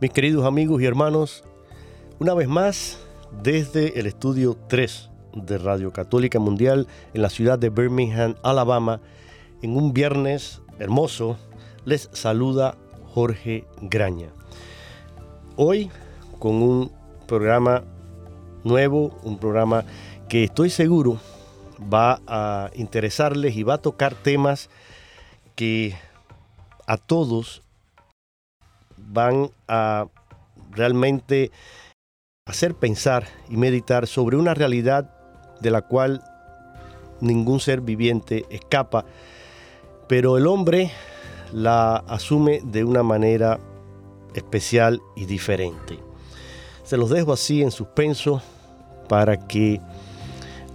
Mis queridos amigos y hermanos, una vez más, desde el estudio 3 de Radio Católica Mundial en la ciudad de Birmingham, Alabama, en un viernes hermoso, les saluda Jorge Graña. Hoy con un programa nuevo, un programa que estoy seguro va a interesarles y va a tocar temas que a todos van a realmente hacer pensar y meditar sobre una realidad de la cual ningún ser viviente escapa, pero el hombre la asume de una manera especial y diferente. Se los dejo así en suspenso para que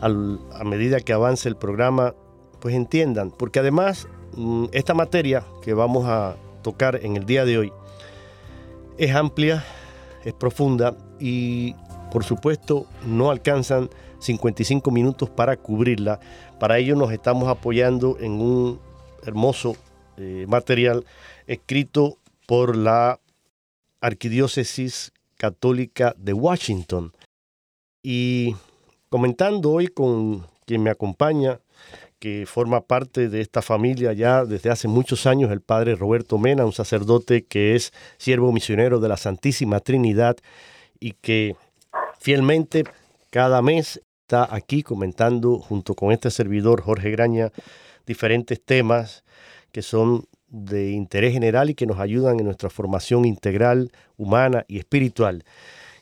a medida que avance el programa pues entiendan, porque además mm, esta materia que vamos a tocar en el día de hoy es amplia, es profunda y por supuesto no alcanzan 55 minutos para cubrirla. Para ello nos estamos apoyando en un hermoso eh, material escrito por la Arquidiócesis Católica de Washington. Y comentando hoy con quien me acompaña, que forma parte de esta familia ya desde hace muchos años, el padre Roberto Mena, un sacerdote que es siervo misionero de la Santísima Trinidad y que fielmente cada mes está aquí comentando junto con este servidor Jorge Graña diferentes temas que son de interés general y que nos ayudan en nuestra formación integral, humana y espiritual.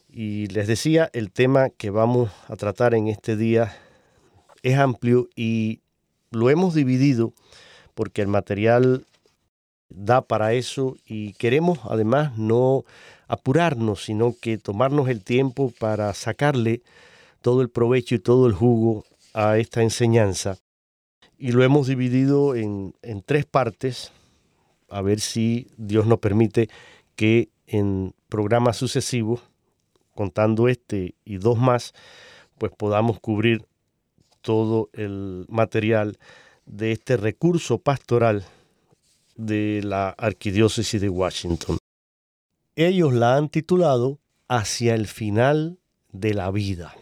Y les decía, el tema que vamos a tratar en este día es amplio y lo hemos dividido porque el material da para eso y queremos además no apurarnos, sino que tomarnos el tiempo para sacarle todo el provecho y todo el jugo a esta enseñanza. Y lo hemos dividido en, en tres partes, a ver si Dios nos permite que en programas sucesivos, contando este y dos más, pues podamos cubrir todo el material de este recurso pastoral de la Arquidiócesis de Washington. Ellos la han titulado Hacia el final de la vida.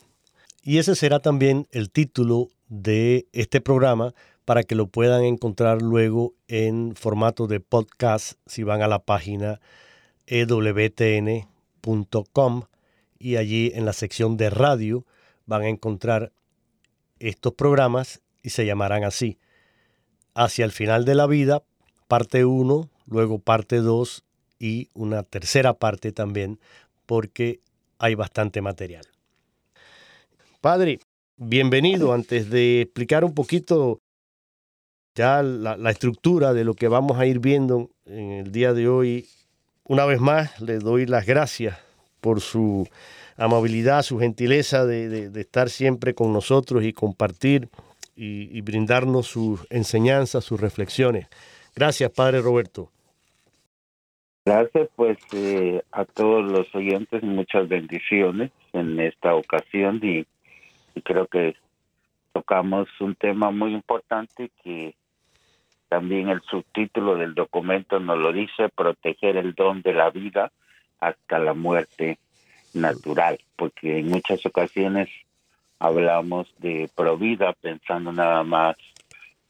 Y ese será también el título de este programa para que lo puedan encontrar luego en formato de podcast si van a la página ewtn.com y allí en la sección de radio van a encontrar estos programas y se llamarán así. Hacia el final de la vida, parte 1, luego parte 2 y una tercera parte también, porque hay bastante material. Padre, bienvenido. Antes de explicar un poquito ya la, la, estructura de lo que vamos a ir viendo en el día de hoy, una vez más le doy las gracias por su amabilidad, su gentileza de, estar siempre con nosotros y compartir y, brindarnos sus enseñanzas, sus reflexiones. Gracias, Padre Roberto. Gracias, pues eh, a todos los oyentes, muchas bendiciones en esta ocasión y, creo que tocamos un tema muy importante que también el subtítulo del documento nos lo dice, proteger el don de la vida hasta la muerte natural, porque en muchas ocasiones hablamos de provida pensando nada más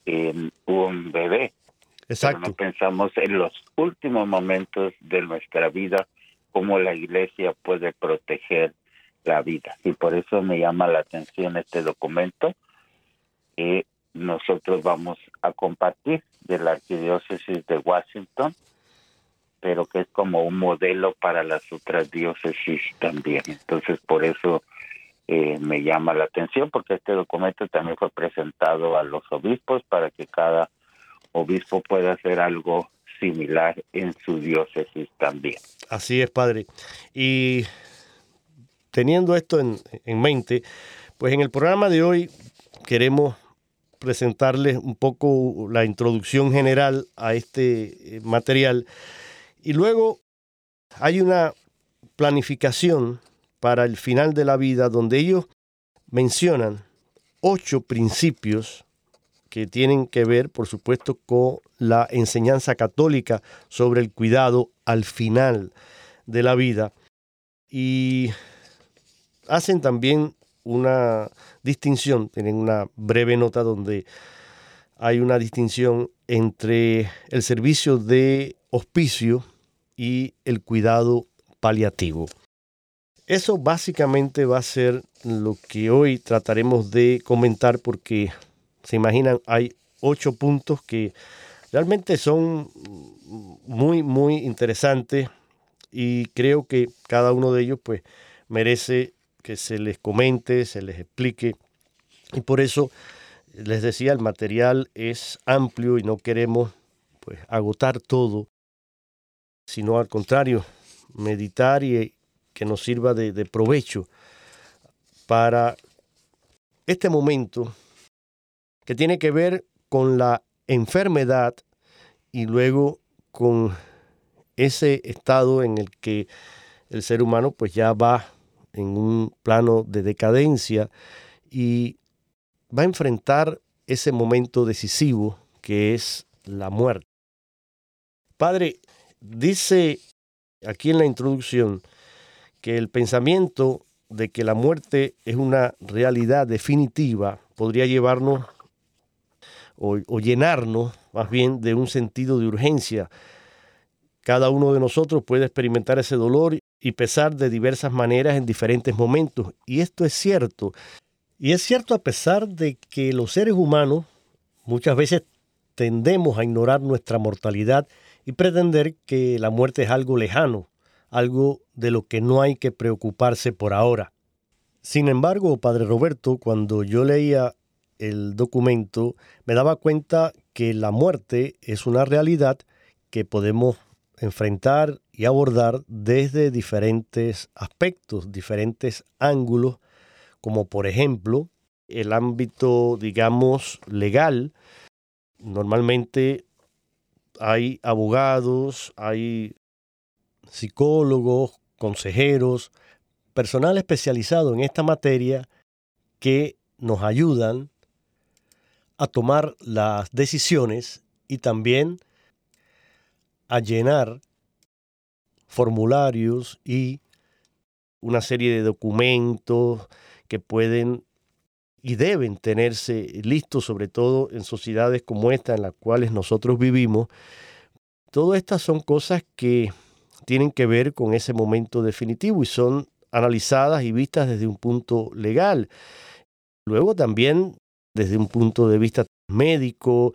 en un bebé. Exacto. no pensamos en los últimos momentos de nuestra vida, cómo la iglesia puede proteger la vida. Y por eso me llama la atención este documento que nosotros vamos a compartir de la Arquidiócesis de Washington, pero que es como un modelo para las otras diócesis también. Entonces, por eso eh, me llama la atención porque este documento también fue presentado a los obispos para que cada obispo pueda hacer algo similar en su diócesis también. Así es, padre. Y teniendo esto en, en mente, pues en el programa de hoy queremos presentarles un poco la introducción general a este eh, material y luego hay una planificación para el final de la vida, donde ellos mencionan ocho principios que tienen que ver, por supuesto, con la enseñanza católica sobre el cuidado al final de la vida. Y hacen también una distinción, tienen una breve nota donde hay una distinción entre el servicio de hospicio y el cuidado paliativo. Eso básicamente va a ser lo que hoy trataremos de comentar porque, se imaginan, hay ocho puntos que realmente son muy, muy interesantes y creo que cada uno de ellos pues merece que se les comente, se les explique y por eso les decía, el material es amplio y no queremos pues agotar todo, sino al contrario, meditar y que nos sirva de, provecho para este momento que tiene que ver con la enfermedad y luego con ese estado en el que el ser humano pues ya va en un plano de decadencia y va a enfrentar ese momento decisivo que es la muerte. Padre, dice aquí en la introducción que el pensamiento de que la muerte es una realidad definitiva podría llevarnos o, llenarnos más bien de un sentido de urgencia. Cada uno de nosotros puede experimentar ese dolor y pesar de diversas maneras en diferentes momentos. Y esto es cierto. Y es cierto a pesar de que los seres humanos muchas veces tendemos a ignorar nuestra mortalidad y pretender que la muerte es algo lejano, algo de lo que no hay que preocuparse por ahora. Sin embargo, Padre Roberto, cuando yo leía el documento, me daba cuenta que la muerte es una realidad que podemos enfrentar y abordar desde diferentes aspectos, diferentes ángulos, como por ejemplo el ámbito, digamos, legal. Normalmente hay abogados, hay psicólogos, consejeros, personal especializado en esta materia que nos ayudan a tomar las decisiones y también a llenar formularios y una serie de documentos que pueden y deben tenerse listos, sobre todo en sociedades como esta en las cuales nosotros vivimos. Todas estas son cosas que tienen que ver con ese momento definitivo y son analizadas y vistas desde un punto legal. Luego también desde un punto de vista médico,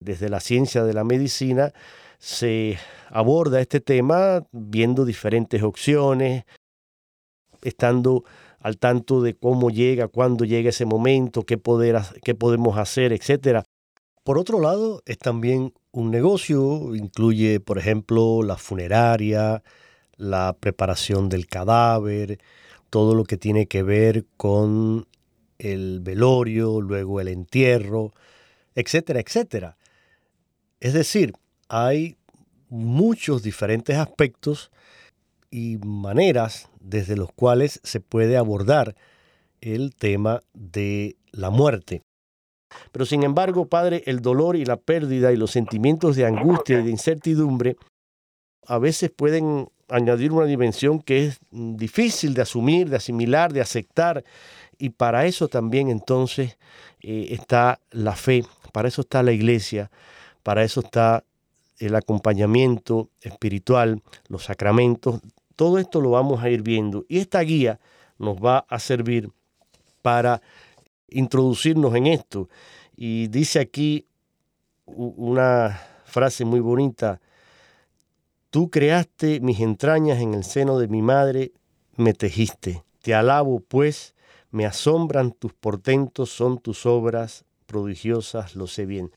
desde la ciencia de la medicina, se aborda este tema viendo diferentes opciones, estando al tanto de cómo llega, cuándo llega ese momento, qué, podemos hacer, etc. Por otro lado, es también un negocio, incluye, por ejemplo, la funeraria, la preparación del cadáver, todo lo que tiene que ver con el velorio, luego el entierro, etcétera, etcétera. Es decir, hay muchos diferentes aspectos y maneras desde los cuales se puede abordar el tema de la muerte. Pero sin embargo, Padre, el dolor y la pérdida y los sentimientos de angustia y de incertidumbre a veces pueden añadir una dimensión que es difícil de asumir, de asimilar, de aceptar. Y para eso también entonces eh, está la fe, para eso está la iglesia, para eso está el acompañamiento espiritual, los sacramentos. Todo esto lo vamos a ir viendo. Y esta guía nos va a servir para introducirnos en esto. Y dice aquí una frase muy bonita, tú creaste mis entrañas en el seno de mi madre, me tejiste. Te alabo, pues, me asombran tus portentos, son tus obras prodigiosas, lo sé bien.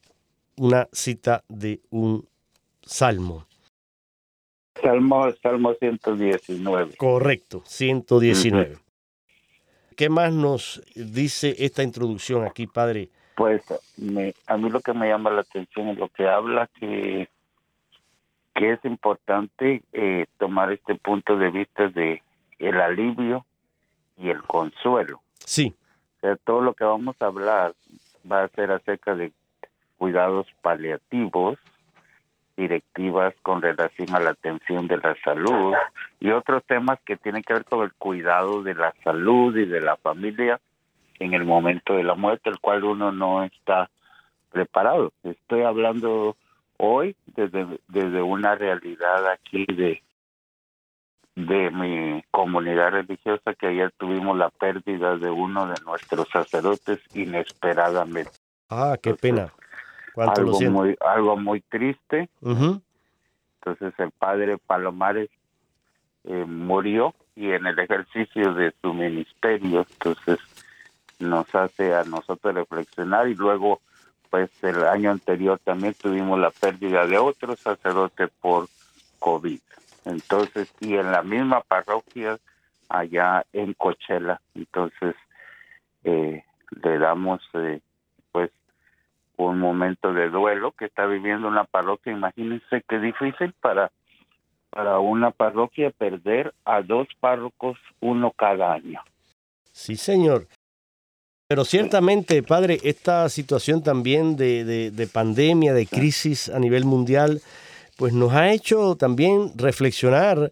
Una cita de un salmo. Salmo, Salmo 119. Correcto, 119. ¿Qué más nos dice esta introducción aquí, padre? Pues me, a mí lo que me llama la atención es lo que habla que, que es importante eh, tomar este punto de vista de el alivio y el consuelo. Sí. O sea, todo lo que vamos a hablar va a ser acerca de cuidados paliativos, directivas con relación a la atención de la salud y otros temas que tienen que ver con el cuidado de la salud y de la familia en el momento de la muerte, el cual uno no está preparado. Estoy hablando hoy desde, desde una realidad aquí de de mi comunidad religiosa que ayer tuvimos la pérdida de uno de nuestros sacerdotes inesperadamente. Ah, qué pena algo muy algo muy triste. Entonces el padre Palomares eh, murió y en el ejercicio de su ministerio, entonces nos hace a nosotros reflexionar y luego pues el año anterior también tuvimos la pérdida de otro sacerdote por COVID. Entonces, y en la misma parroquia allá en Cochela, entonces eh, le damos eh, un momento de duelo que está viviendo una parroquia. Imagínense qué difícil para, para una parroquia perder a dos párrocos, uno cada año. Sí, señor. Pero ciertamente, padre, esta situación también de, de, de pandemia, de crisis a nivel mundial, pues nos ha hecho también reflexionar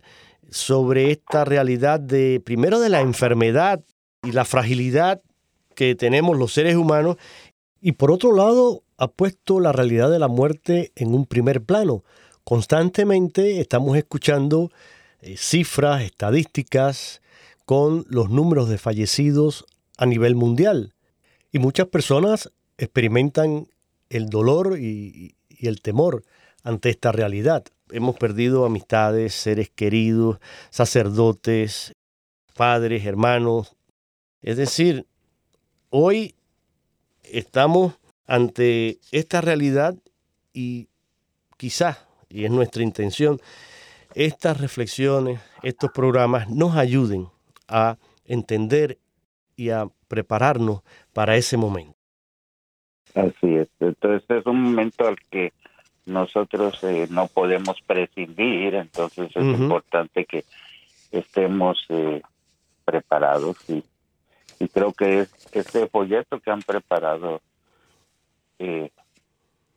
sobre esta realidad de, primero, de la enfermedad y la fragilidad que tenemos los seres humanos y por otro lado, ha puesto la realidad de la muerte en un primer plano. Constantemente estamos escuchando eh, cifras, estadísticas con los números de fallecidos a nivel mundial. Y muchas personas experimentan el dolor y, y el temor ante esta realidad. Hemos perdido amistades, seres queridos, sacerdotes, padres, hermanos. Es decir, hoy estamos ante esta realidad y quizás, y es nuestra intención, estas reflexiones, estos programas nos ayuden a entender y a prepararnos para ese momento. Así es. Entonces es un momento al que nosotros eh, no podemos prescindir, entonces es importante que estemos eh, preparados y y creo que es este folleto que han preparado eh,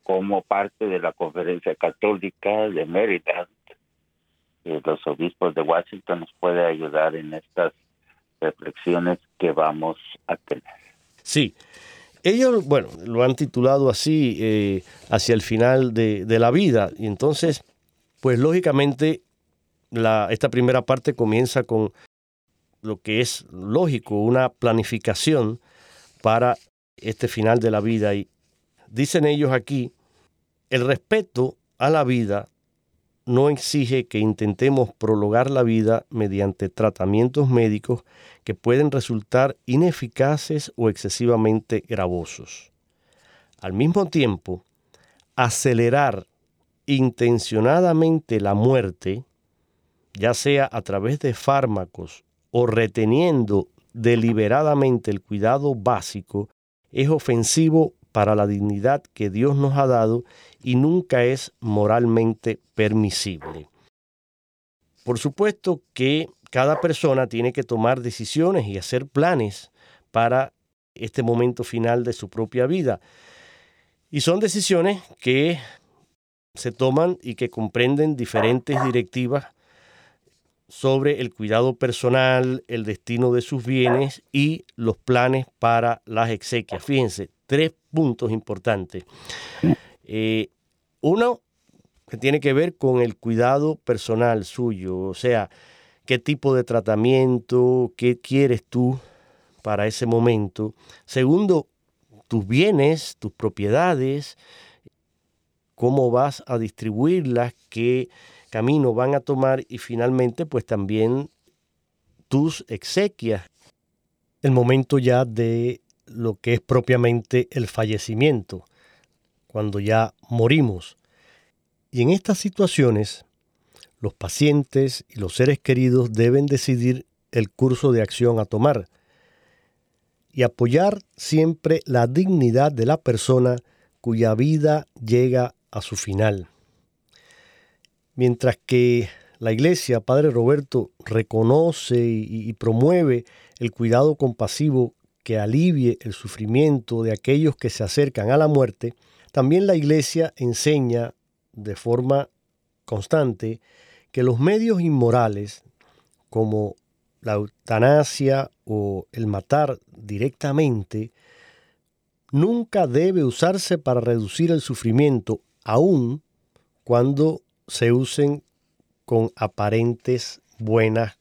como parte de la conferencia católica de Maryland, eh, los obispos de Washington nos puede ayudar en estas reflexiones que vamos a tener. Sí, ellos, bueno, lo han titulado así, eh, hacia el final de, de, la vida, y entonces, pues lógicamente, la, esta primera parte comienza con lo que es lógico, una planificación para este final de la vida. Y dicen ellos aquí, el respeto a la vida no exige que intentemos prolongar la vida mediante tratamientos médicos que pueden resultar ineficaces o excesivamente gravosos. Al mismo tiempo, acelerar intencionadamente la muerte, ya sea a través de fármacos o reteniendo deliberadamente el cuidado básico es ofensivo para la dignidad que Dios nos ha dado y nunca es moralmente permisible. Por supuesto que cada persona tiene que tomar decisiones y hacer planes para este momento final de su propia vida. Y son decisiones que se toman y que comprenden diferentes directivas sobre el cuidado personal, el destino de sus bienes y los planes para las exequias. Fíjense, tres puntos importantes. Eh, uno, que tiene que ver con el cuidado personal suyo, o sea, qué tipo de tratamiento, qué quieres tú para ese momento. Segundo, tus bienes, tus propiedades, cómo vas a distribuirlas, qué camino van a tomar y finalmente pues también tus exequias. El momento ya de lo que es propiamente el fallecimiento, cuando ya morimos. Y en estas situaciones, los pacientes y los seres queridos deben decidir el curso de acción a tomar y apoyar siempre la dignidad de la persona cuya vida llega a su final. Mientras que la Iglesia, Padre Roberto, reconoce y, promueve el cuidado compasivo que alivie el sufrimiento de aquellos que se acercan a la muerte, también la Iglesia enseña de forma constante que los medios inmorales, como la eutanasia o el matar directamente, nunca debe usarse para reducir el sufrimiento, aun cuando se usen con aparentes buenas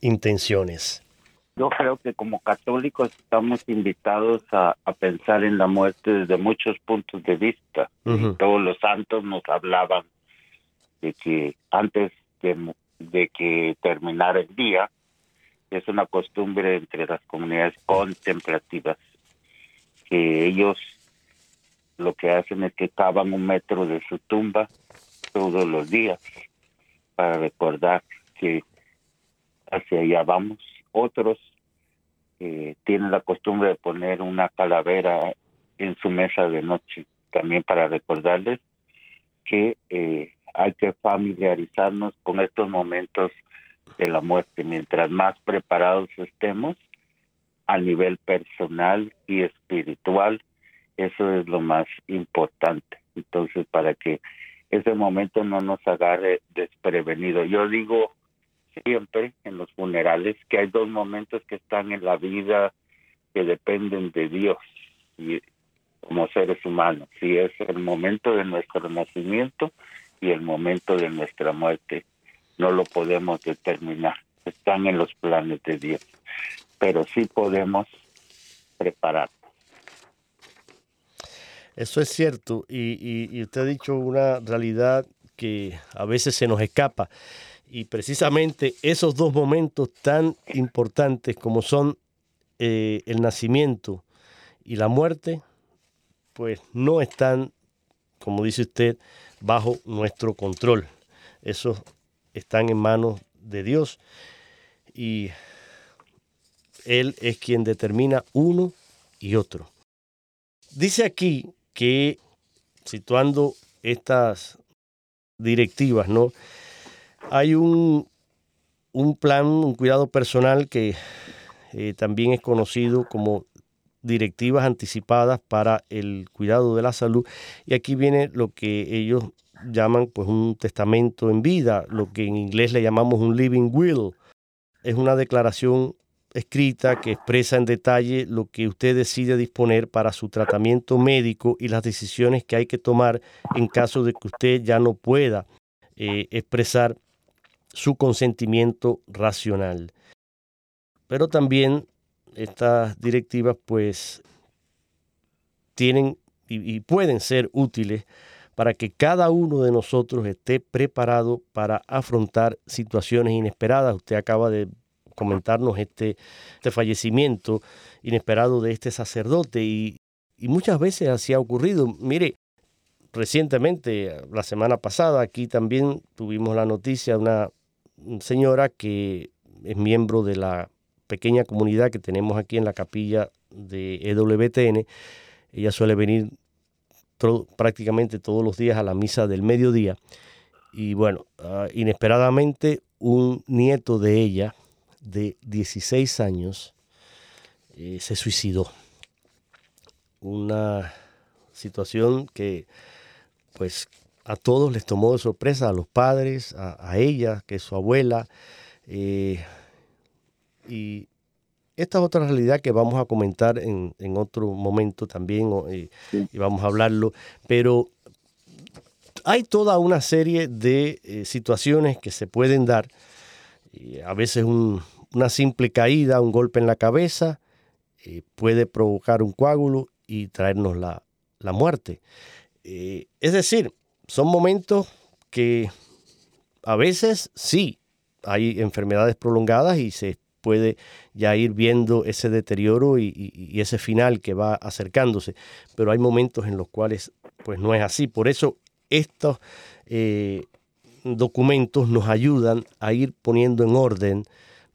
intenciones. Yo creo que como católicos estamos invitados a, pensar en la muerte desde muchos puntos de vista. Todos los santos nos hablaban de que antes de, de que terminara el día, es una costumbre entre las comunidades contemplativas, que ellos lo que hacen es que cavan un metro de su tumba todos los días para recordar que hacia allá vamos. Otros eh, tienen la costumbre de poner una calavera en su mesa de noche, también para recordarles que eh, hay que familiarizarnos con estos momentos de la muerte. Mientras más preparados estemos a nivel personal y espiritual, eso es lo más importante. Entonces, para que ese momento no nos agarre desprevenido. Yo digo siempre en los funerales que hay dos momentos que están en la vida que dependen de Dios y como seres humanos, y es el momento de nuestro nacimiento y el momento de nuestra muerte. No lo podemos determinar, están en los planes de Dios, pero sí podemos prepararnos. Eso es cierto y, usted ha dicho una realidad que a veces se nos escapa y precisamente esos dos momentos tan importantes como son eh, el nacimiento y la muerte, pues no están, como dice usted, bajo nuestro control. Esos están en manos de Dios y Él es quien determina uno y otro. Dice aquí que situando estas directivas, ¿no? Hay un, un plan, un cuidado personal que eh, también es conocido como directivas anticipadas para el cuidado de la salud. Y aquí viene lo que ellos llaman pues un testamento en vida, lo que en inglés le llamamos un living will. Es una declaración escrita que expresa en detalle lo que usted decide disponer para su tratamiento médico y las decisiones que hay que tomar en caso de que usted ya no pueda eh, expresar su consentimiento racional. Pero también estas directivas pues tienen y pueden ser útiles para que cada uno de nosotros esté preparado para afrontar situaciones inesperadas. Usted acaba de comentarnos este, este fallecimiento inesperado de este sacerdote y, muchas veces así ha ocurrido. Mire, recientemente, la semana pasada, aquí también tuvimos la noticia de una señora que es miembro de la pequeña comunidad que tenemos aquí en la capilla de EWTN. Ella suele venir prácticamente todos los días a la misa del mediodía. Y bueno, ah, inesperadamente un nieto de ella, de 16 años, eh, se suicidó. Una situación que pues a todos les tomó de sorpresa, a los padres, a, ella, que es su abuela. Eh, y esta es otra realidad que vamos a comentar en, otro momento también eh, y vamos a hablarlo, pero hay toda una serie de eh, situaciones que se pueden dar. a veces una simple caída, un golpe en la cabeza puede provocar un coágulo y traernos la, la muerte. es decir, son momentos que a veces sí hay enfermedades prolongadas y se puede ya ir viendo ese deterioro y, ese final que va acercándose, pero hay momentos en los cuales pues no es así. Por eso estos eh, documentos nos ayudan a ir poniendo en orden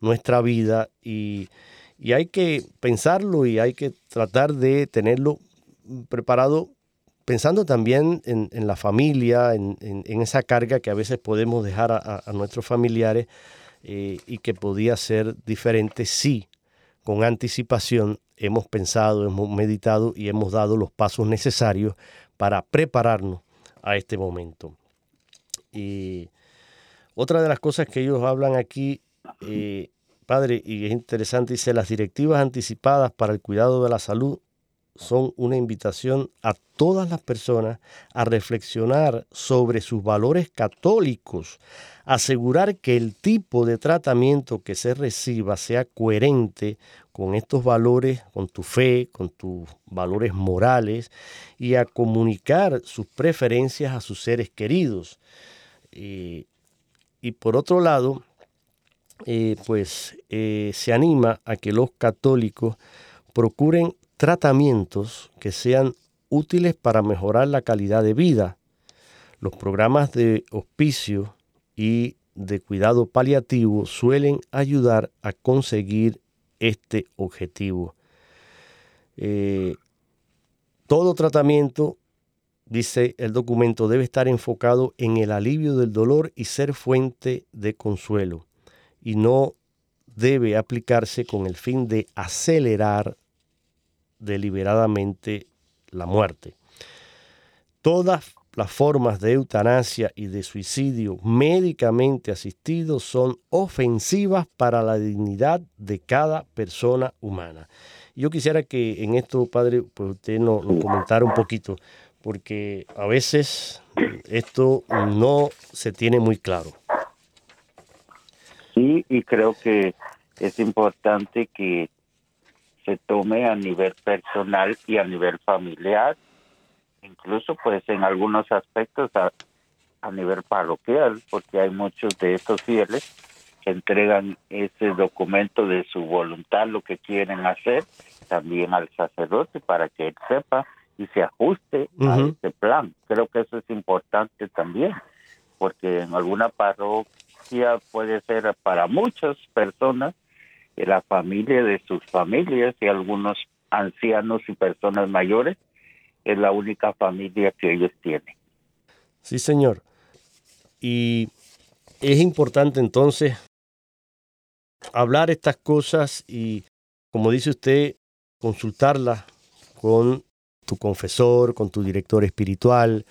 nuestra vida y, y hay que pensarlo y hay que tratar de tenerlo preparado pensando también en, la familia, en, esa carga que a veces podemos dejar a, nuestros familiares eh, y que podía ser diferente si con anticipación hemos pensado, hemos meditado y hemos dado los pasos necesarios para prepararnos a este momento. Y otra de las cosas que ellos hablan aquí, padre, y es interesante, dice, las directivas anticipadas para el cuidado de la salud son una invitación a todas las personas a reflexionar sobre sus valores católicos, asegurar que el tipo de tratamiento que se reciba sea coherente con estos valores, con tu fe, con tus valores morales y a comunicar sus preferencias a sus seres queridos. y por otro lado, eh, pues eh, se anima a que los católicos procuren tratamientos que sean útiles para mejorar la calidad de vida. Los programas de hospicio y de cuidado paliativo suelen ayudar a conseguir este objetivo. Eh, todo tratamiento, dice el documento, debe estar enfocado en el alivio del dolor y ser fuente de consuelo, y no debe aplicarse con el fin de acelerar deliberadamente la muerte. Todas las formas de eutanasia y de suicidio médicamente asistido son ofensivas para la dignidad de cada persona humana. Yo quisiera que en esto, padre, pues usted nos, comentara un poquito, porque a veces esto no se tiene muy claro. Sí, y creo que es importante que se tome a nivel personal y a nivel familiar, incluso pues en algunos aspectos a, nivel parroquial, porque hay muchos de estos fieles que entregan ese documento de su voluntad, lo que quieren hacer, también al sacerdote para que él sepa y se ajuste a ese plan. Creo que eso es importante también, porque en alguna parroquia puede ser para muchas personas la familia de sus familias y algunos ancianos y personas mayores es la única familia que ellos tienen. Sí, señor. Y es importante entonces hablar estas cosas y, como dice usted, consultarlas con tu confesor, con tu director espiritual,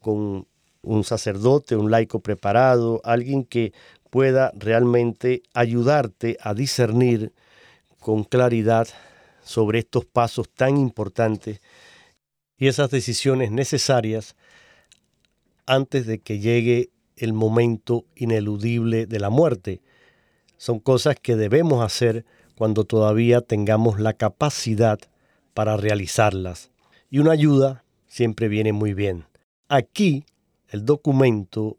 con un sacerdote, un laico preparado, alguien que pueda realmente ayudarte a discernir con claridad sobre estos pasos tan importantes y esas decisiones necesarias antes de que llegue el momento ineludible de la muerte. Son cosas que debemos hacer cuando todavía tengamos la capacidad para realizarlas. Y una ayuda siempre viene muy bien. Aquí el documento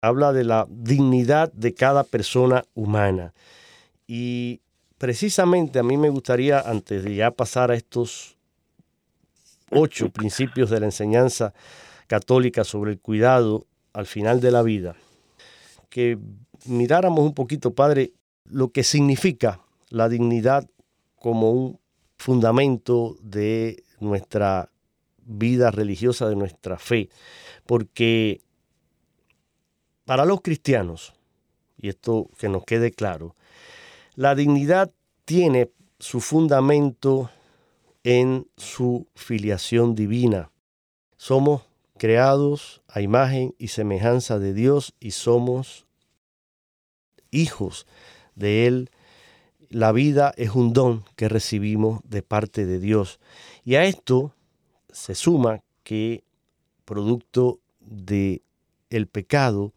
habla de la dignidad de cada persona humana. Y precisamente a mí me gustaría, antes de ya pasar a estos ocho principios de la enseñanza católica sobre el cuidado al final de la vida, que miráramos un poquito, Padre, lo que significa la dignidad como un fundamento de nuestra vida religiosa, de nuestra fe, porque para los cristianos, y esto que nos quede claro, la dignidad tiene su fundamento en su filiación divina. Somos creados a imagen y semejanza de Dios y somos hijos de Él. La vida es un don que recibimos de parte de Dios. Y a esto se suma que producto de el pecado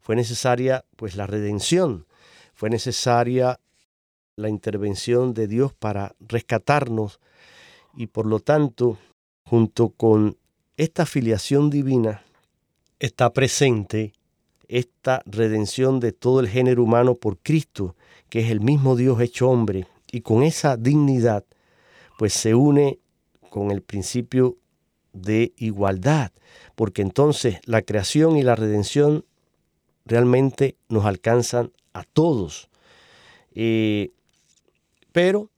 fue necesaria pues la redención, fue necesaria la intervención de Dios para rescatarnos y por lo tanto, junto con esta filiación divina, está presente esta redención de todo el género humano por Cristo, que es el mismo Dios hecho hombre, y con esa dignidad, pues se une con el principio de igualdad, porque entonces la creación y la redención realmente nos alcanzan a todos. Eh, pero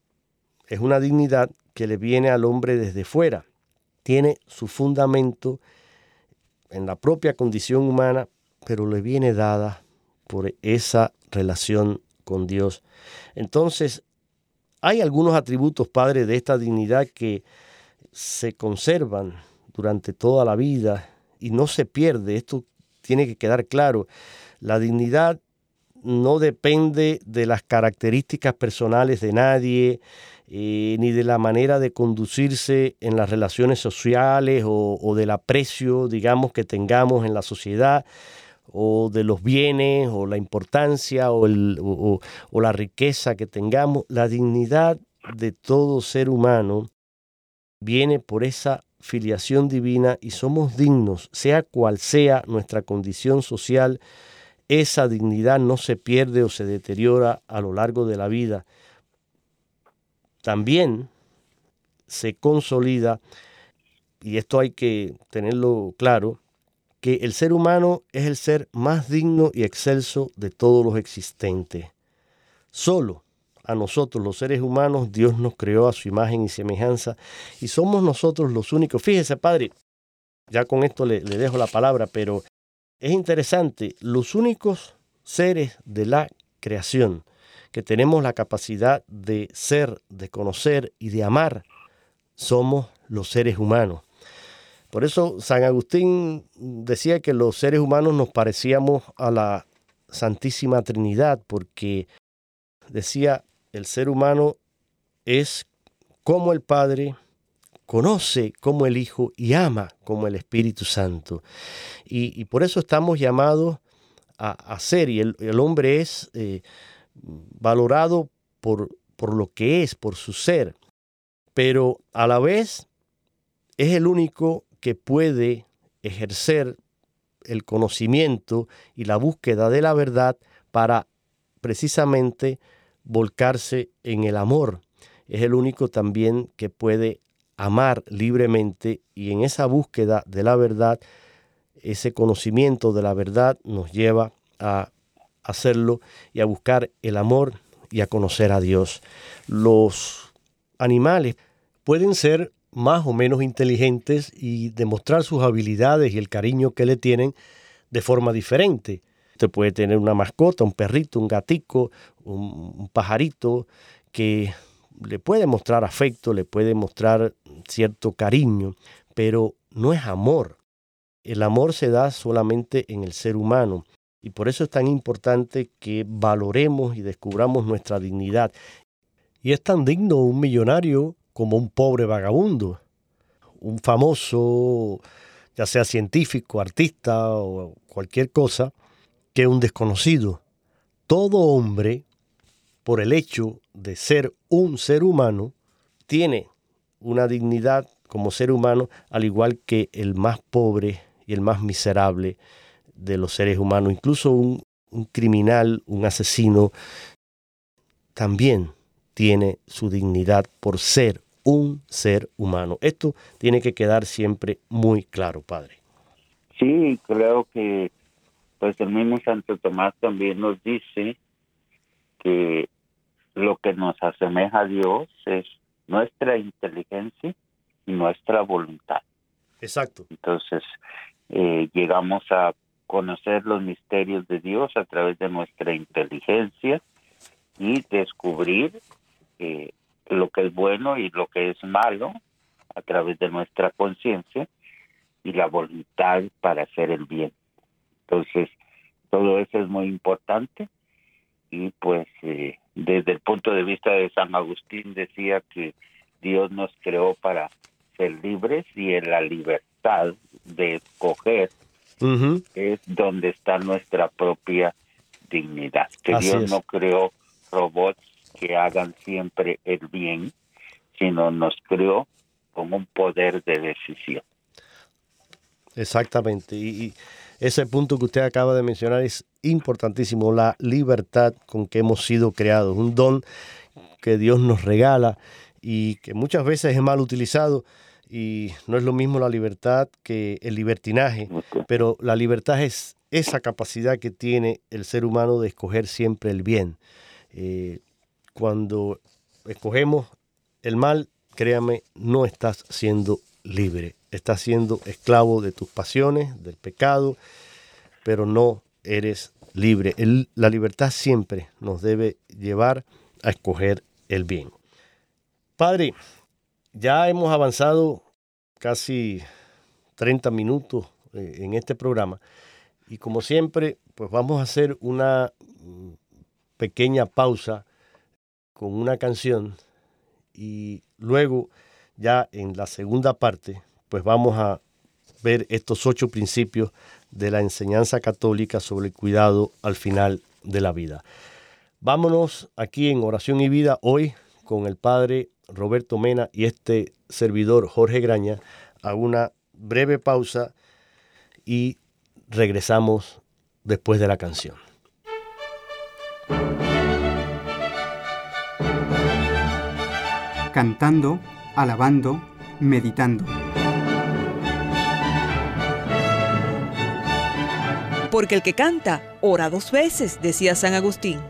es una dignidad que le viene al hombre desde fuera. Tiene su fundamento en la propia condición humana, pero le viene dada por esa relación con Dios. Entonces, hay algunos atributos, Padre, de esta dignidad que se conservan durante toda la vida y no se pierde. Esto tiene que quedar claro. La dignidad no depende de las características personales de nadie, eh, ni de la manera de conducirse en las relaciones sociales o, del aprecio, digamos, que tengamos en la sociedad, o de los bienes, o la importancia, o, o la riqueza que tengamos. La dignidad de todo ser humano viene por esa filiación divina y somos dignos, sea cual sea nuestra condición social, esa dignidad no se pierde o se deteriora a lo largo de la vida. También se consolida, y esto hay que tenerlo claro, que el ser humano es el ser más digno y excelso de todos los existentes. Solo a nosotros los seres humanos Dios nos creó a su imagen y semejanza y somos nosotros los únicos. Fíjese, Padre, ya con esto le, le dejo la palabra, pero es interesante, los únicos seres de la creación que tenemos la capacidad de ser, de conocer y de amar, somos los seres humanos. Por eso San Agustín decía que los seres humanos nos parecíamos a la Santísima Trinidad, porque decía, el ser humano es como el Padre, conoce como el Hijo y ama como el Espíritu Santo. Y, por eso estamos llamados a, ser, y el, hombre es eh, valorado por, por lo que es, por su ser, pero a la vez es el único que puede ejercer el conocimiento y la búsqueda de la verdad para precisamente volcarse en el amor. Es el único también que puede amar libremente y en esa búsqueda de la verdad, ese conocimiento de la verdad nos lleva a hacerlo y a buscar el amor y a conocer a Dios. Los animales pueden ser más o menos inteligentes y demostrar sus habilidades y el cariño que le tienen de forma diferente. Usted puede tener una mascota, un perrito, un gatico, un, un pajarito que le puede mostrar afecto, le puede mostrar cierto cariño, pero no es amor. El amor se da solamente en el ser humano y por eso es tan importante que valoremos y descubramos nuestra dignidad. Y es tan digno un millonario como un pobre vagabundo, un famoso, ya sea científico, artista o cualquier cosa, que un desconocido. Todo hombre por el hecho de ser un ser humano, tiene una dignidad como ser humano, al igual que el más pobre y el más miserable de los seres humanos. Incluso un, criminal, un asesino, también tiene su dignidad por ser un ser humano. Esto tiene que quedar siempre muy claro, Padre. Sí, creo que pues el mismo Santo Tomás también nos dice que lo que nos asemeja a Dios es nuestra inteligencia y nuestra voluntad. Exacto. Entonces, eh, llegamos a conocer los misterios de Dios a través de nuestra inteligencia y descubrir eh, lo que es bueno y lo que es malo a través de nuestra conciencia y la voluntad para hacer el bien. Entonces, todo eso es muy importante y pues eh, desde el punto de vista de San Agustín decía que Dios nos creó para ser libres y en la libertad de escoger es donde está nuestra propia dignidad. Que Dios no creó robots que hagan siempre el bien, sino nos creó con un poder de decisión. Exactamente. Y, ese punto que usted acaba de mencionar es importantísimo, la libertad con que hemos sido creados, un don que Dios nos regala y que muchas veces es mal utilizado y no es lo mismo la libertad que el libertinaje, pero la libertad es esa capacidad que tiene el ser humano de escoger siempre el bien. Eh, cuando escogemos el mal, créame, no estás siendo libre estás siendo esclavo de tus pasiones, del pecado, pero no eres libre. la libertad siempre nos debe llevar a escoger el bien. Padre, ya hemos avanzado casi 30 minutos eh, en este programa y como siempre, pues vamos a hacer una mm, pequeña pausa con una canción y luego ya en la segunda parte pues vamos a ver estos ocho principios de la enseñanza católica sobre el cuidado al final de la vida. Vámonos aquí en Oración y Vida hoy con el Padre Roberto Mena y este servidor Jorge Graña a una breve pausa y regresamos después de la canción. Cantando, alabando, meditando. Porque el que canta ora dos veces, decía San Agustín.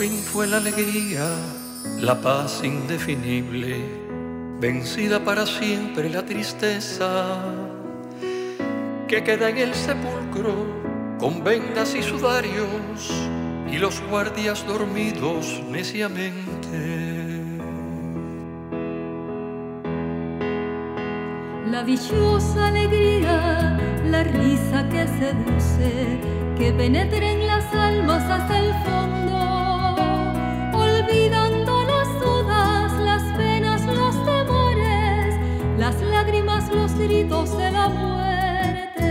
La alegría, la paz indefinible, vencida para siempre la tristeza, que queda en el sepulcro con vendas y sudarios y los guardias dormidos neciamente. La dichosa alegría, la risa que seduce, que penetra en las almas hasta el fondo de la muerte.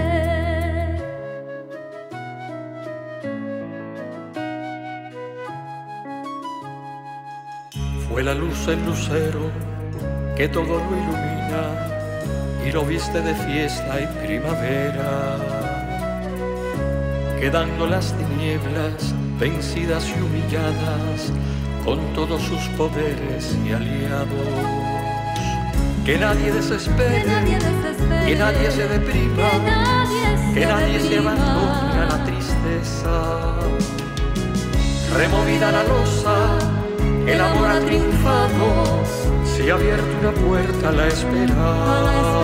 Fue la luz el lucero que todo lo ilumina y lo viste de fiesta y primavera, quedando las tinieblas vencidas y humilladas con todos sus poderes y aliados. Que nadie desespere, que nadie, se deprima, que nadie, se, abandone a la tristeza. Removida la losa, el amor ha triunfado, se ha abierto una puerta a la esperanza.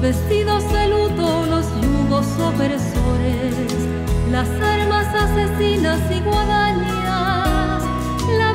vestidos de luto, los yugos opresores, las armas asesinas y guadañas, la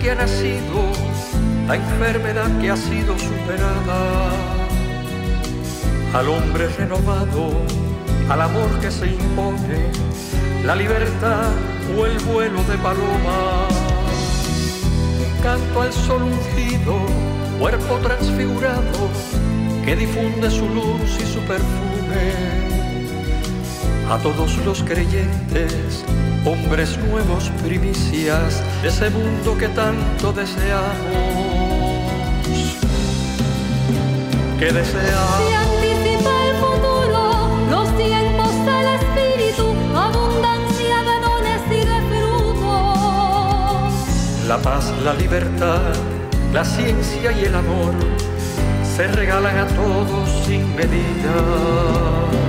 que ha nacido, la enfermedad que ha sido superada, al hombre renovado, al amor que se impone, la libertad o el vuelo de paloma. Canto al sol ungido, cuerpo transfigurado, que difunde su luz y su perfume. A todos los creyentes, hombres nuevos, primicias de ese mundo que tanto deseamos. Que deseamos. La paz, la libertad, la ciencia y el amor se regalan a todos sin medida.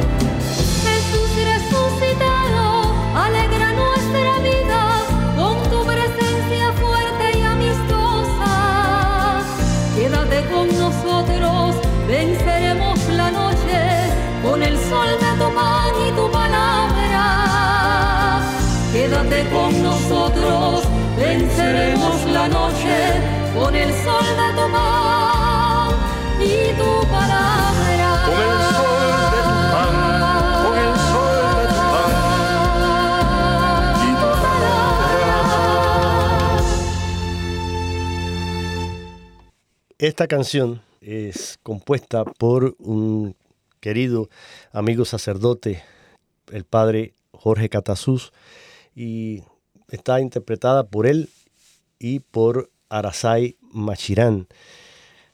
Esta canción es compuesta por un querido amigo sacerdote, el padre Jorge Catasús, y está interpretada por él y por Arasai Machirán.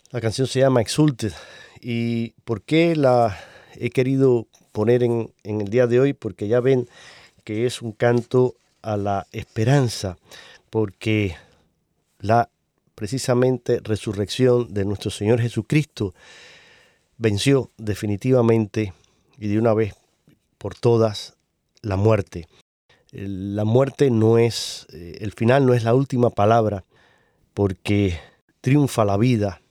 La canción se llama Exulted. ¿Y por qué la he querido poner en, en, el día de hoy? Porque ya ven que es un canto a la esperanza, porque la precisamente resurrección de nuestro Señor Jesucristo venció definitivamente y de una vez por todas la muerte la muerte no es, eh, el final no es la última palabra, porque triunfa la vida.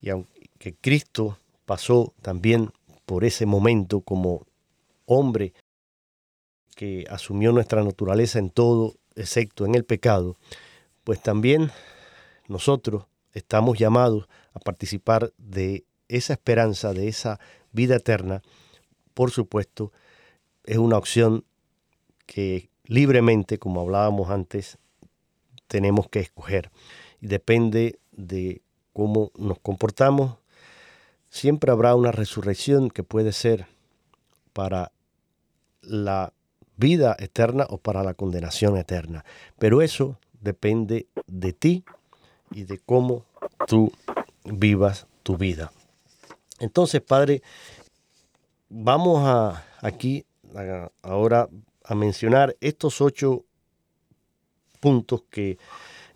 Y aunque Cristo pasó también por ese momento como hombre que asumió nuestra naturaleza en todo, excepto en el pecado, pues también nosotros estamos llamados a participar de esa esperanza, de esa vida eterna. Por supuesto, es una opción que libremente, como hablábamos antes, tenemos que escoger. Y depende de cómo nos comportamos. Siempre habrá una resurrección que puede ser para la vida eterna o para la condenación eterna. Pero eso depende de ti y de cómo tú vivas tu vida. Entonces, Padre, vamos a aquí ahora a mencionar estos ocho puntos que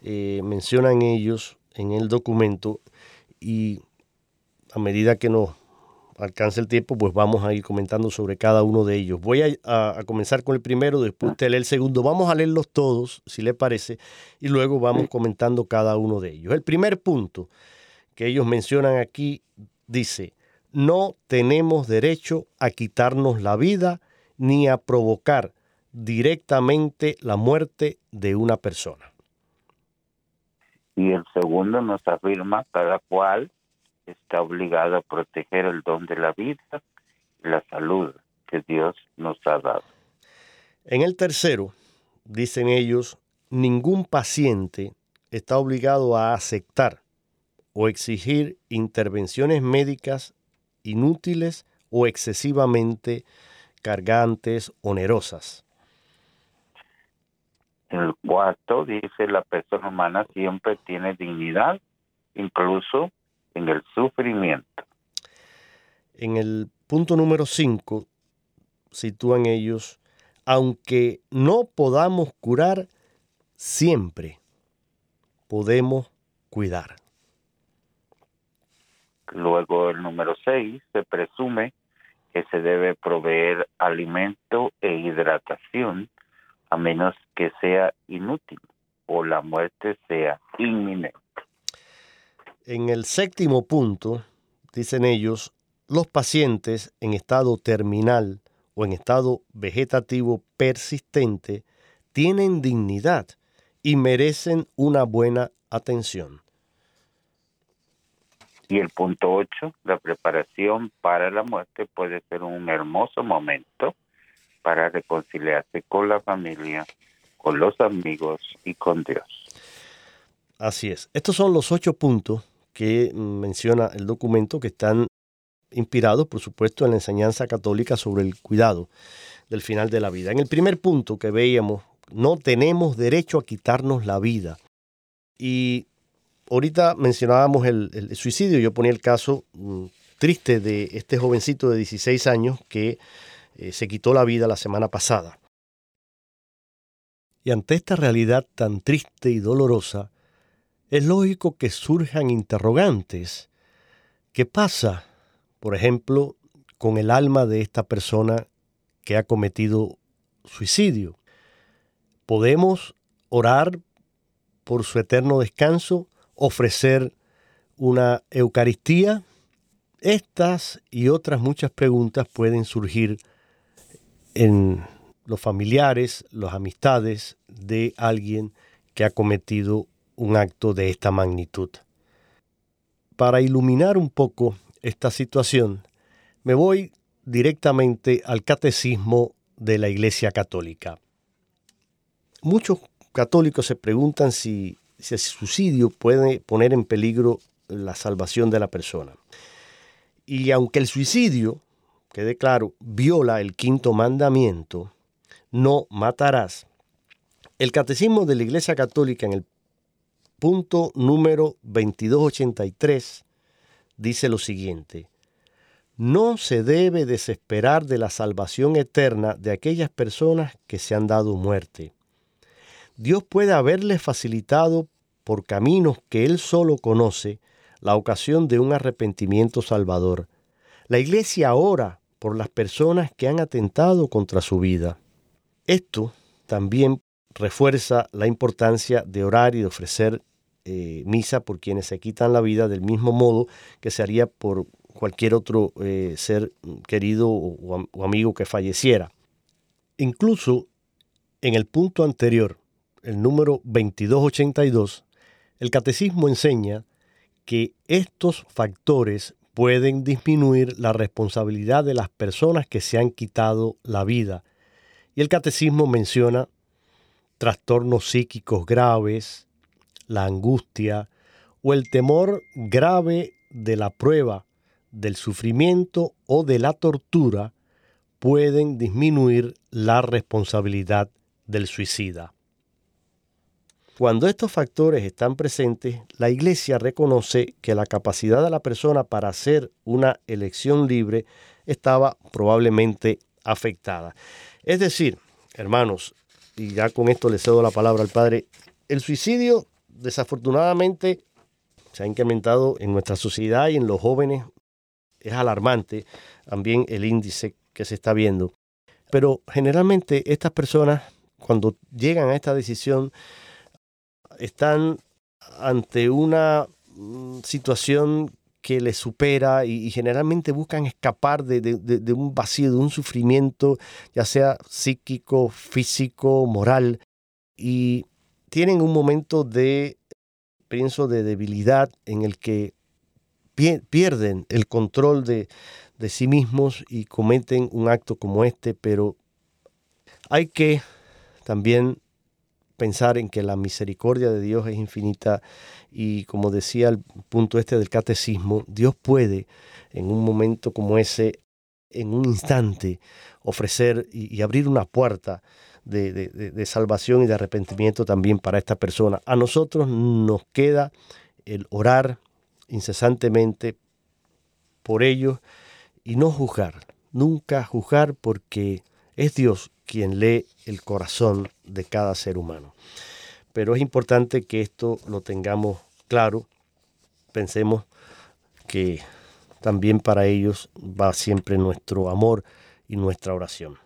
eh, mencionan ellos en el documento y a medida que nos alcance el tiempo, pues vamos a ir comentando sobre cada uno de ellos. Voy a, comenzar con el primero, después usted lee el segundo. Vamos a leerlos todos, si le parece, y luego vamos comentando cada uno de ellos. El primer punto que ellos mencionan aquí dice, no tenemos derecho a quitarnos la vida ni a provocar directamente la muerte de una persona. Y el segundo nos afirma cada cual está obligado a proteger el don de la vida y la salud que Dios nos ha dado. En el tercero, dicen ellos, ningún paciente está obligado a aceptar o exigir intervenciones médicas inútiles o excesivamente cargantes, onerosas. El cuarto dice la persona humana siempre tiene dignidad, incluso en el sufrimiento. En el punto número cinco sitúan ellos, aunque no podamos curar, siempre podemos cuidar. Luego el número seis se presume que se debe proveer alimento e hidratación a menos que sea inútil o la muerte sea inminente. En el séptimo punto, dicen ellos, los pacientes en estado terminal o en estado vegetativo persistente tienen dignidad y merecen una buena atención. Y el punto 8, la preparación para la muerte puede ser un hermoso momento para reconciliarse con la familia, con los amigos y con Dios. Así es. Estos son los ocho puntos que menciona el documento que están inspirados, por supuesto, en la enseñanza católica sobre el cuidado del final de la vida. En el primer punto que veíamos, no tenemos derecho a quitarnos la vida. Y ahorita mencionábamos el, suicidio, yo ponía el caso mm, triste de este jovencito de 16 años que eh, se quitó la vida la semana pasada. Y ante esta realidad tan triste y dolorosa, es lógico que surjan interrogantes. ¿Qué pasa, por ejemplo, con el alma de esta persona que ha cometido suicidio? ¿Podemos orar por su eterno descanso? ¿Ofrecer una Eucaristía? Estas y otras muchas preguntas pueden surgir en los familiares, las amistades de alguien que ha cometido un acto de esta magnitud. Para iluminar un poco esta situación, me voy directamente al catecismo de la Iglesia Católica. Muchos católicos se preguntan si, el suicidio puede poner en peligro la salvación de la persona. Y aunque el suicidio, quede claro, viola el quinto mandamiento, no matarás, el catecismo de la Iglesia Católica en el punto número 2283 dice lo siguiente. No se debe desesperar de la salvación eterna de aquellas personas que se han dado muerte. Dios puede haberles facilitado por caminos que Él solo conoce la ocasión de un arrepentimiento salvador. La Iglesia ora por las personas que han atentado contra su vida. Esto también refuerza la importancia de orar y de ofrecer eh, misa por quienes se quitan la vida del mismo modo que se haría por cualquier otro eh, ser querido o, o amigo que falleciera. Incluso en el punto anterior, el número 2282, el catecismo enseña que estos factores pueden disminuir la responsabilidad de las personas que se han quitado la vida. Y el catecismo menciona trastornos psíquicos graves, la angustia o el temor grave de la prueba, del sufrimiento o de la tortura pueden disminuir la responsabilidad del suicida. Cuando estos factores están presentes, la Iglesia reconoce que la capacidad de la persona para hacer una elección libre estaba probablemente afectada. Es decir, hermanos, y ya con esto le cedo la palabra al Padre, el suicidio desafortunadamente se ha incrementado en nuestra sociedad y en los jóvenes. Es alarmante también el índice que se está viendo. Pero generalmente estas personas, cuando llegan a esta decisión, están ante una mm, situación que les supera y, generalmente buscan escapar de, de, un vacío, de un sufrimiento, ya sea psíquico, físico, moral. Y tienen un momento de, pienso, de debilidad en el que pierden el control de, de sí mismos y cometen un acto como este, pero hay que también pensar en que la misericordia de Dios es infinita y como decía el punto este del catecismo, Dios puede en un momento como ese, en un instante, ofrecer y abrir una puerta de, salvación y de arrepentimiento también para esta persona. A nosotros nos queda el orar incesantemente por ellos y no juzgar, nunca juzgar porque es Dios quien lee el corazón de cada ser humano. Pero es importante que esto lo tengamos claro, pensemos que también para ellos va siempre nuestro amor y nuestra oración.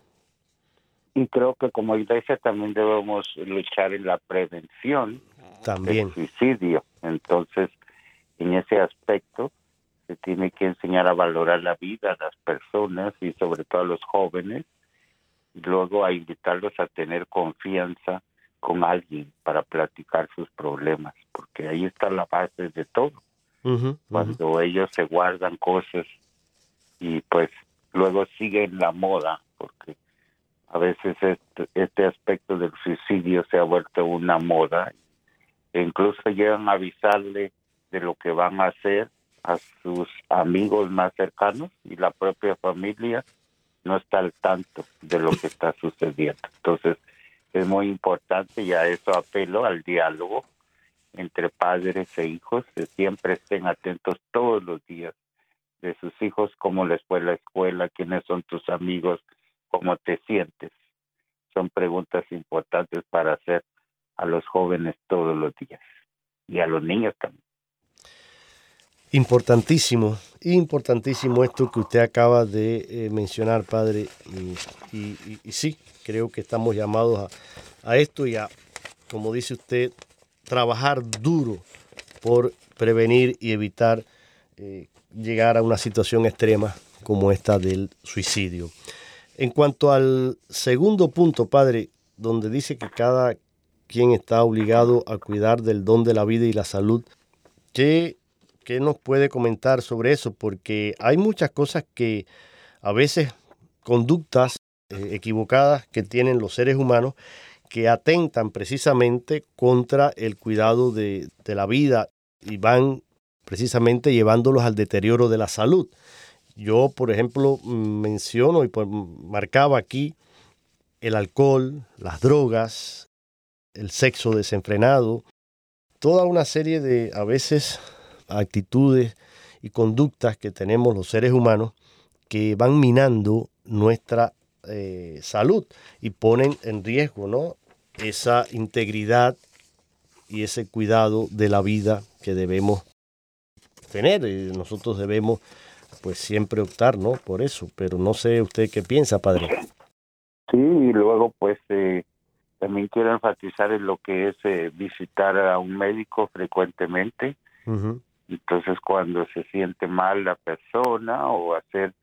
Y creo que como iglesia también debemos luchar en la prevención también. del suicidio. Entonces, en ese aspecto, se tiene que enseñar a valorar la vida a las personas y sobre todo a los jóvenes y luego a invitarlos a tener confianza con alguien para platicar sus problemas, porque ahí está la base de todo. Cuando ellos se guardan cosas y pues luego siguen la moda, porque a veces este, este aspecto del suicidio se ha vuelto una moda e incluso llegan a avisarle de lo que van a hacer a sus amigos más cercanos y la propia familia no está al tanto de lo que está sucediendo. Entonces, es muy importante y a eso apelo al diálogo entre padres e hijos, que siempre estén atentos todos los días de sus hijos, cómo les fue la escuela, quiénes son tus amigos, cómo te sientes. Son preguntas importantes para hacer a los jóvenes todos los días y a los niños también. Importantísimo, importantísimo esto que usted acaba de eh, mencionar, padre. Y, sí, creo que estamos llamados a, esto y a, como dice usted, trabajar duro por prevenir y evitar eh, llegar a una situación extrema como esta del suicidio. En cuanto al segundo punto, padre, donde dice que cada quien está obligado a cuidar del don de la vida y la salud, ¿qué ¿Qué nos puede comentar sobre eso? Porque hay muchas cosas que a veces, conductas eh, equivocadas que tienen los seres humanos que atentan precisamente contra el cuidado de, la vida y van precisamente llevándolos al deterioro de la salud. Yo, por ejemplo, menciono y pues, marcaba aquí el alcohol, las drogas, el sexo desenfrenado, toda una serie de a veces actitudes y conductas que tenemos los seres humanos que van minando nuestra eh, salud y ponen en riesgo ¿no? esa integridad y ese cuidado de la vida que debemos tener. nosotros debemos pues siempre optar ¿no? por eso, pero no sé usted qué piensa, padre. Sí, y luego pues eh, también quiero enfatizar en lo que es eh, visitar a un médico frecuentemente. Entonces, cuando se siente mal la persona o hacer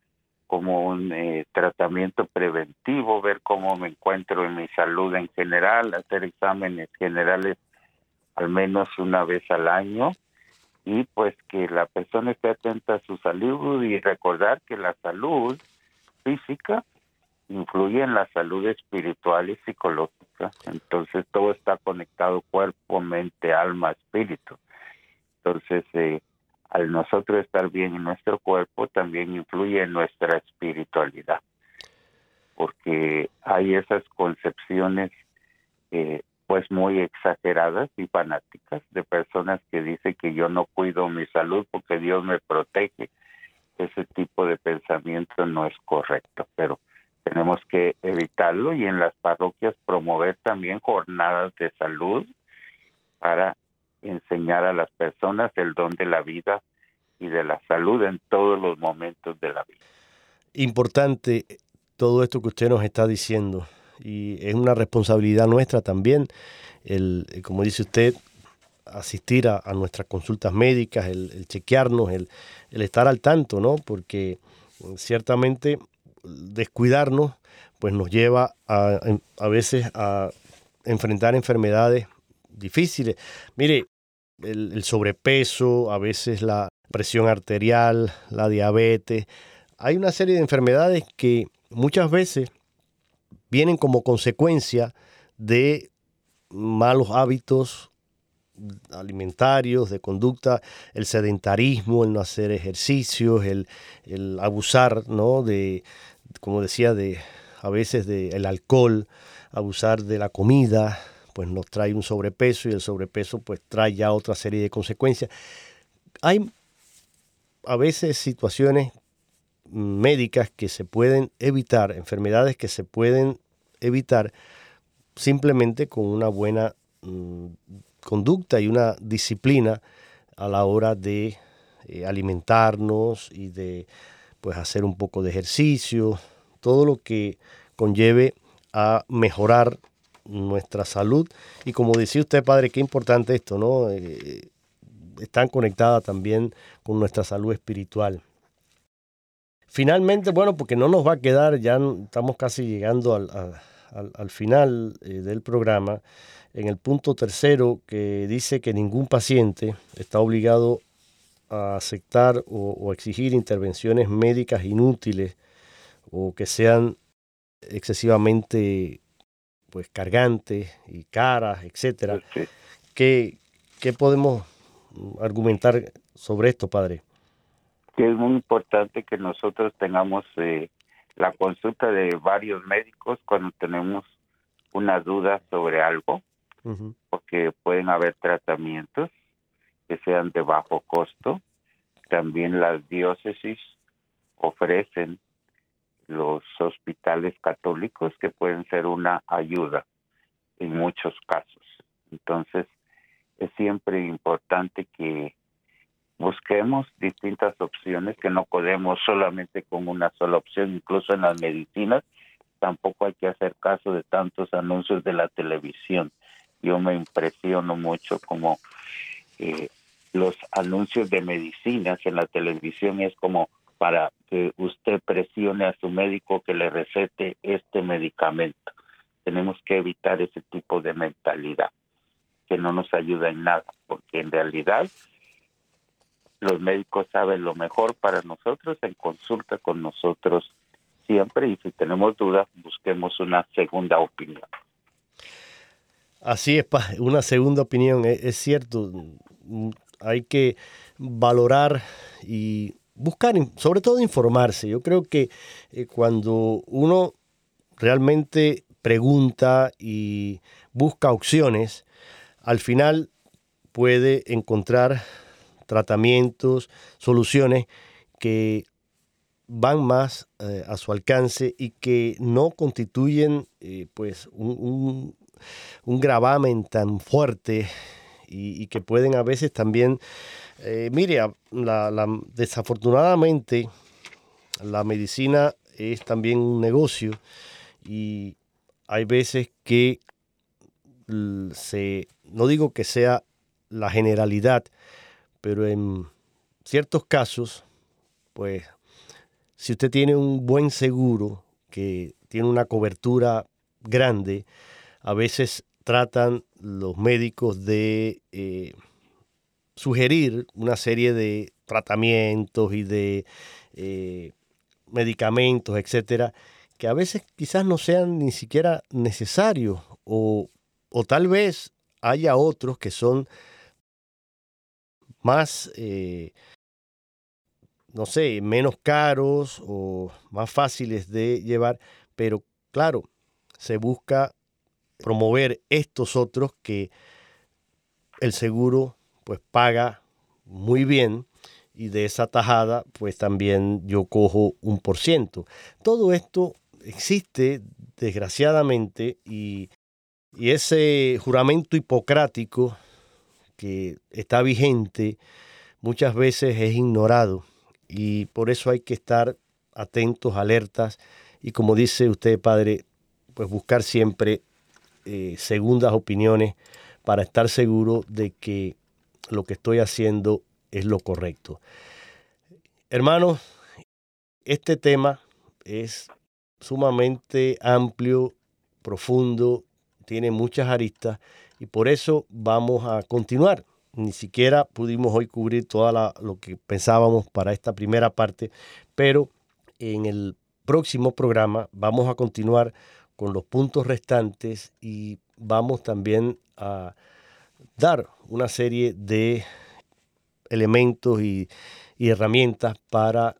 como un eh, tratamiento preventivo, ver cómo me encuentro en mi salud en general, hacer exámenes generales al menos una vez al año y pues que la persona esté atenta a su salud y recordar que la salud física influye en la salud espiritual y psicológica. Entonces todo está conectado cuerpo, mente, alma, espíritu. Entonces, eh, al nosotros estar bien en nuestro cuerpo, también influye en nuestra espiritualidad, porque hay esas concepciones eh, pues muy exageradas y fanáticas de personas que dicen que yo no cuido mi salud porque Dios me protege. Ese tipo de pensamiento no es correcto, pero tenemos que evitarlo y en las parroquias promover también jornadas de salud para enseñar a las personas el don de la vida y de la salud en todos los momentos de la vida. Importante todo esto que usted nos está diciendo y es una responsabilidad nuestra también, el, como dice usted, asistir a, nuestras consultas médicas, el, chequearnos, el, estar al tanto, ¿no? Porque ciertamente descuidarnos pues nos lleva a, a veces a enfrentar enfermedades difíciles. Mire, el, sobrepeso, a veces la presión arterial, la diabetes. Hay una serie de enfermedades que muchas veces vienen como consecuencia de malos hábitos alimentarios, de conducta, el sedentarismo, el no hacer ejercicios, el, abusar, ¿no? De, como decía, de a veces del alcohol, abusar de la comida, pues nos trae un sobrepeso y el sobrepeso pues trae ya otra serie de consecuencias. Hay a veces situaciones médicas que se pueden evitar, enfermedades que se pueden evitar simplemente con una buena mm, conducta y una disciplina a la hora de eh, alimentarnos y de pues hacer un poco de ejercicio, todo lo que conlleve a mejorar nuestra salud. Y como decía usted, padre, qué importante esto, ¿no? Eh, están conectadas también con nuestra salud espiritual. Finalmente, bueno, porque no nos va a quedar, ya estamos casi llegando al, final eh, del programa, en el punto tercero que dice que ningún paciente está obligado a aceptar o, exigir intervenciones médicas inútiles o que sean excesivamente pues cargantes y caras, etcétera. ¿Qué, ¿Qué podemos argumentar sobre esto, padre? Que es muy importante que nosotros tengamos eh, la consulta de varios médicos cuando tenemos una duda sobre algo, porque pueden haber tratamientos que sean de bajo costo. También las diócesis ofrecen los hospitales católicos que pueden ser una ayuda en muchos casos. Entonces, es siempre importante que busquemos distintas opciones, que no podemos solamente con una sola opción, incluso en las medicinas, tampoco hay que hacer caso de tantos anuncios de la televisión. Yo me impresiono mucho como eh, los anuncios de medicinas en la televisión es como para que usted presione a su médico que le recete este medicamento. Tenemos que evitar ese tipo de mentalidad que no nos ayuda en nada, porque en realidad los médicos saben lo mejor para nosotros en consulta con nosotros siempre y si tenemos dudas busquemos una segunda opinión. Así es, una segunda opinión, es, es cierto, hay que valorar y buscar, sobre todo informarse. Yo creo que eh, cuando uno realmente pregunta y busca opciones, al final puede encontrar tratamientos, soluciones que van más eh, a su alcance y que no constituyen eh, pues un, gravamen tan fuerte y, que pueden a veces también, eh, mire, desafortunadamente la medicina es también un negocio y hay veces que se no digo que sea la generalidad, pero en ciertos casos, pues si usted tiene un buen seguro que tiene una cobertura grande, a veces tratan los médicos de eh, sugerir una serie de tratamientos y de eh, medicamentos, etcétera, que a veces quizás no sean ni siquiera necesarios o, o tal vez haya otros que son más, eh, no sé, menos caros o más fáciles de llevar, pero claro, se busca promover estos otros que el seguro pues paga muy bien y de esa tajada pues también yo cojo un por ciento. Todo esto existe desgraciadamente y y ese juramento hipocrático que está vigente muchas veces es ignorado y por eso hay que estar atentos, alertas y como dice usted, padre, pues buscar siempre eh, segundas opiniones para estar seguro de que lo que estoy haciendo es lo correcto. Hermanos, este tema es sumamente amplio, profundo tiene muchas aristas y por eso vamos a continuar. Ni siquiera pudimos hoy cubrir todo lo que pensábamos para esta primera parte, pero en el próximo programa vamos a continuar con los puntos restantes y vamos también a dar una serie de elementos y, y herramientas para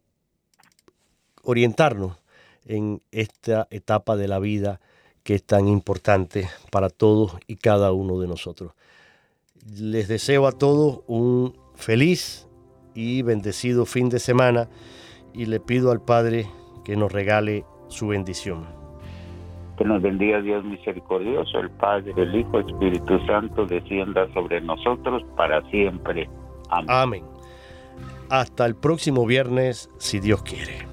orientarnos en esta etapa de la vida que es tan importante para todos y cada uno de nosotros. Les deseo a todos un feliz y bendecido fin de semana y le pido al Padre que nos regale su bendición. Que nos bendiga Dios misericordioso, el Padre, el Hijo, el Espíritu Santo, descienda sobre nosotros para siempre. Amén. Amén. Hasta el próximo viernes, si Dios quiere.